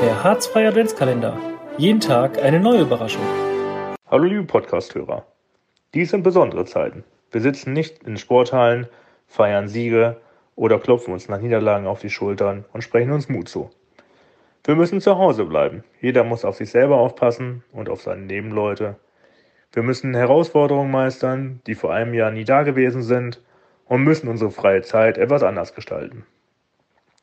Der Harzfreie Adventskalender. Jeden Tag eine neue Überraschung. Hallo liebe Podcasthörer. Dies sind besondere Zeiten. Wir sitzen nicht in Sporthallen, feiern Siege oder klopfen uns nach Niederlagen auf die Schultern und sprechen uns Mut zu. Wir müssen zu Hause bleiben. Jeder muss auf sich selber aufpassen und auf seine Nebenleute. Wir müssen Herausforderungen meistern, die vor einem Jahr nie dagewesen sind und müssen unsere freie Zeit etwas anders gestalten.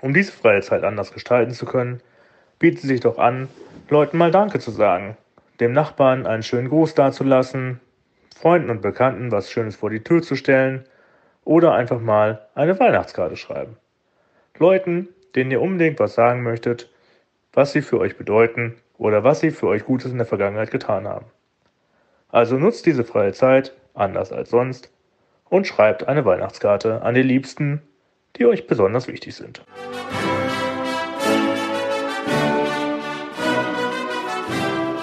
Um diese freie Zeit anders gestalten zu können, bietet sich doch an, Leuten mal Danke zu sagen, dem Nachbarn einen schönen Gruß dazulassen, Freunden und Bekannten was Schönes vor die Tür zu stellen oder einfach mal eine Weihnachtskarte schreiben. Leuten, denen ihr unbedingt was sagen möchtet, was sie für euch bedeuten oder was sie für euch Gutes in der Vergangenheit getan haben. Also nutzt diese freie Zeit, anders als sonst, und schreibt eine Weihnachtskarte an die Liebsten, die euch besonders wichtig sind.